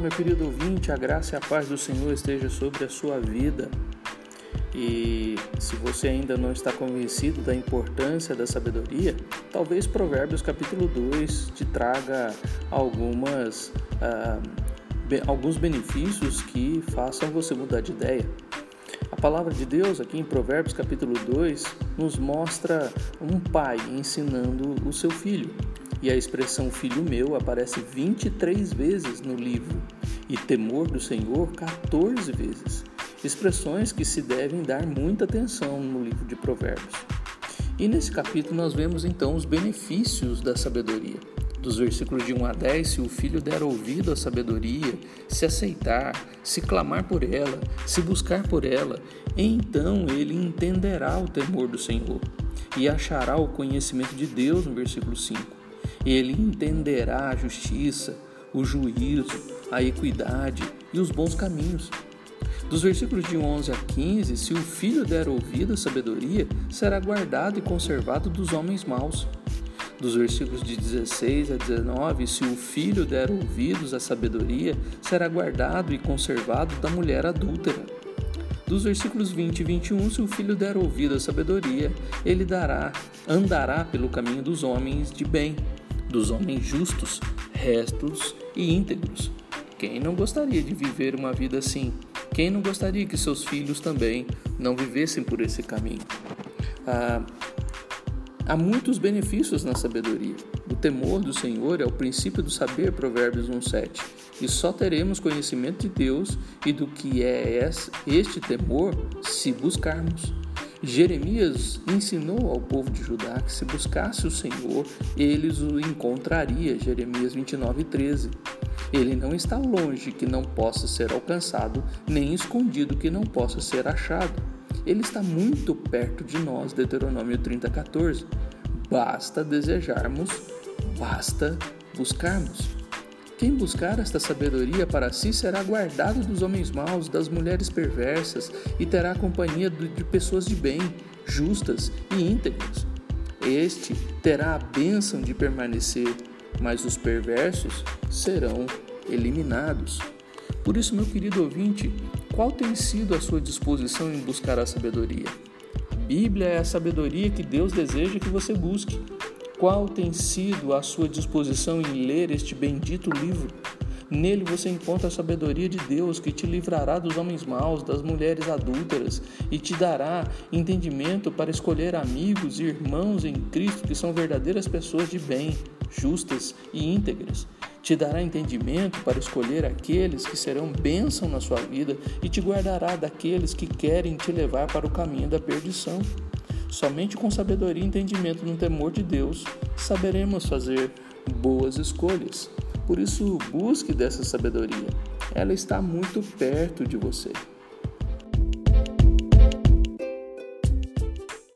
meu querido ouvinte, a graça e a paz do Senhor esteja sobre a sua vida. E se você ainda não está convencido da importância da sabedoria, talvez Provérbios capítulo 2 te traga algumas, ah, alguns benefícios que façam você mudar de ideia. A palavra de Deus, aqui em Provérbios capítulo 2, nos mostra um pai ensinando o seu filho e a expressão filho meu aparece 23 vezes no livro e temor do Senhor 14 vezes. Expressões que se devem dar muita atenção no livro de Provérbios. E nesse capítulo nós vemos então os benefícios da sabedoria. Dos versículos de 1 a 10, se o filho der ouvido à sabedoria, se aceitar, se clamar por ela, se buscar por ela, então ele entenderá o temor do Senhor e achará o conhecimento de Deus, no versículo 5 ele entenderá a justiça, o juízo, a equidade e os bons caminhos. Dos versículos de 11 a 15, se o filho der ouvido à sabedoria, será guardado e conservado dos homens maus. Dos versículos de 16 a 19, se o filho der ouvidos à sabedoria, será guardado e conservado da mulher adúltera. Dos versículos 20 e 21, se o filho der ouvido à sabedoria, ele dará, andará pelo caminho dos homens de bem dos homens justos, restos e íntegros. Quem não gostaria de viver uma vida assim? Quem não gostaria que seus filhos também não vivessem por esse caminho? Ah, há muitos benefícios na sabedoria. O temor do Senhor é o princípio do saber, Provérbios 1,7. E só teremos conhecimento de Deus e do que é este temor se buscarmos. Jeremias ensinou ao povo de Judá que se buscasse o Senhor, eles o encontraria. Jeremias 29, 13. Ele não está longe que não possa ser alcançado, nem escondido que não possa ser achado. Ele está muito perto de nós, Deuteronômio 30, 14. Basta desejarmos, basta buscarmos. Quem buscar esta sabedoria para si será guardado dos homens maus, das mulheres perversas e terá companhia de pessoas de bem, justas e íntegras. Este terá a bênção de permanecer, mas os perversos serão eliminados. Por isso, meu querido ouvinte, qual tem sido a sua disposição em buscar a sabedoria? A Bíblia é a sabedoria que Deus deseja que você busque. Qual tem sido a sua disposição em ler este bendito livro? Nele você encontra a sabedoria de Deus que te livrará dos homens maus, das mulheres adúlteras e te dará entendimento para escolher amigos e irmãos em Cristo que são verdadeiras pessoas de bem, justas e íntegras. Te dará entendimento para escolher aqueles que serão bênção na sua vida e te guardará daqueles que querem te levar para o caminho da perdição. Somente com sabedoria e entendimento no temor de Deus saberemos fazer boas escolhas. Por isso, busque dessa sabedoria. Ela está muito perto de você.